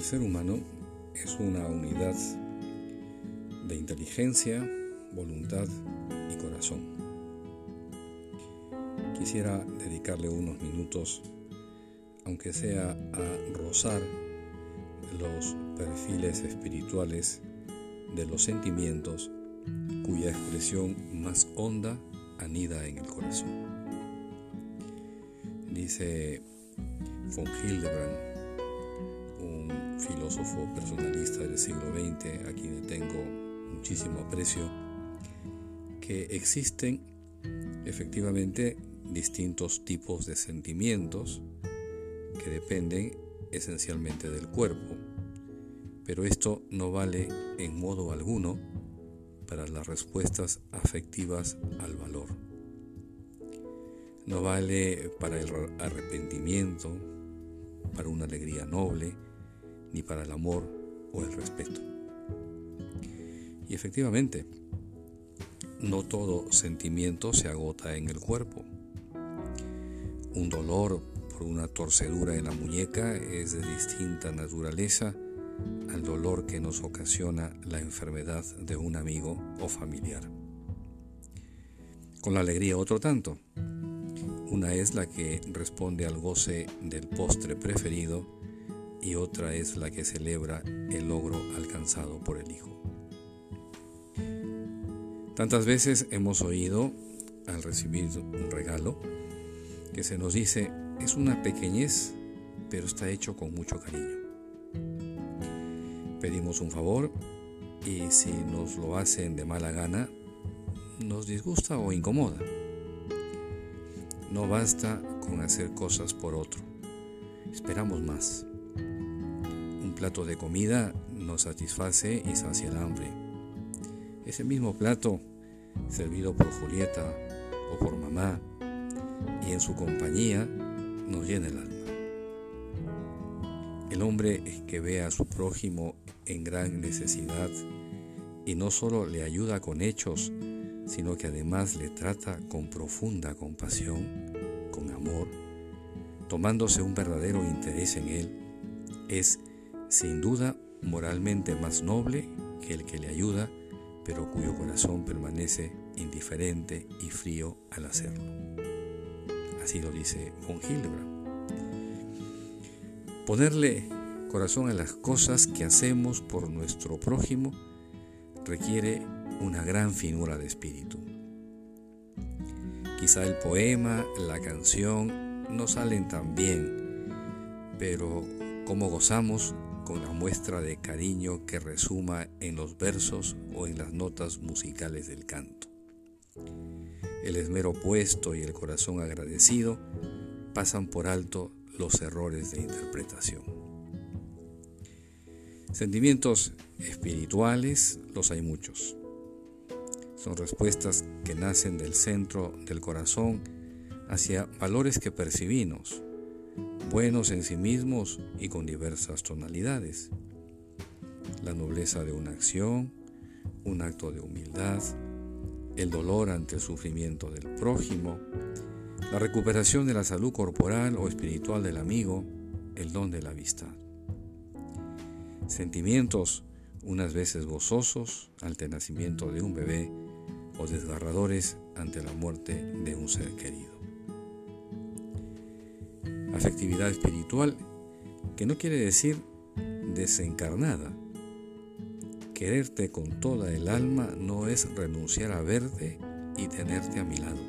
El ser humano es una unidad de inteligencia, voluntad y corazón. Quisiera dedicarle unos minutos, aunque sea a rozar los perfiles espirituales de los sentimientos cuya expresión más honda anida en el corazón. Dice von Hildebrand, filósofo personalista del siglo XX a quien tengo muchísimo aprecio, que existen efectivamente distintos tipos de sentimientos que dependen esencialmente del cuerpo, pero esto no vale en modo alguno para las respuestas afectivas al valor. No vale para el arrepentimiento, para una alegría noble, ni para el amor o el respeto. Y efectivamente, no todo sentimiento se agota en el cuerpo. Un dolor por una torcedura en la muñeca es de distinta naturaleza al dolor que nos ocasiona la enfermedad de un amigo o familiar. Con la alegría otro tanto. Una es la que responde al goce del postre preferido y otra es la que celebra el logro alcanzado por el hijo. Tantas veces hemos oído al recibir un regalo que se nos dice es una pequeñez pero está hecho con mucho cariño pedimos un favor y si nos lo hacen de mala gana, nos disgusta o incomoda. No basta con hacer cosas por otro, esperamos más. Plato de comida nos satisface y sacia el hambre. Ese mismo plato, servido por Julieta o por mamá, y en su compañía, nos llena el alma. El hombre que ve a su prójimo en gran necesidad y no solo le ayuda con hechos, sino que además le trata con profunda compasión, con amor, tomándose un verdadero interés en él, es sin duda moralmente más noble que el que le ayuda, pero cuyo corazón permanece indiferente y frío al hacerlo. Así lo dice von Hildebrand. Ponerle corazón a las cosas que hacemos por nuestro prójimo requiere una gran finura de espíritu. Quizá el poema, la canción no salen tan bien, pero cómo gozamos con la muestra de cariño que resuma en los versos o en las notas musicales del canto. El esmero puesto y el corazón agradecido pasan por alto los errores de interpretación. Sentimientos espirituales los hay muchos. Son respuestas que nacen del centro del corazón hacia valores que percibimos, buenos en sí mismos y con diversas tonalidades. La nobleza de una acción, un acto de humildad, el dolor ante el sufrimiento del prójimo, la recuperación de la salud corporal o espiritual del amigo, el don de la amistad sentimientos unas veces gozosos ante el nacimiento de un bebé o desgarradores ante la muerte de un ser querido. Afectividad espiritual que no quiere decir desencarnada. Quererte con toda el alma no es renunciar a verte y tenerte a mi lado.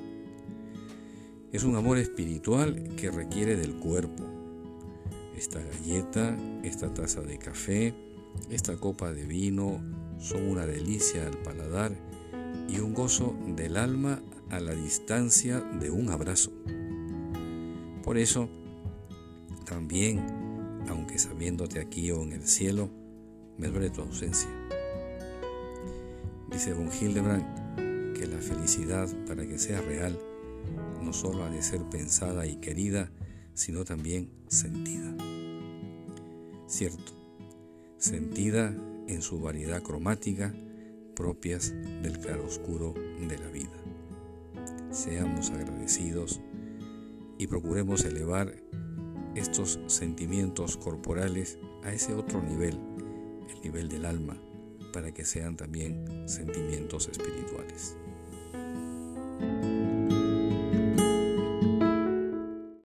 Es un amor espiritual que requiere del cuerpo, esta galleta, esta taza de café, esta copa de vino son una delicia al paladar y un gozo del alma a la distancia de un abrazo. Por eso, también, aunque sabiéndote aquí o en el cielo, me duele tu ausencia. Dice von Hildebrand que la felicidad, para que sea real, no solo ha de ser pensada y querida, sino también sentida cierto, sentida en su variedad cromática propias del claroscuro de la vida. Seamos agradecidos y procuremos elevar estos sentimientos corporales a ese otro nivel, el nivel del alma, para que sean también sentimientos espirituales.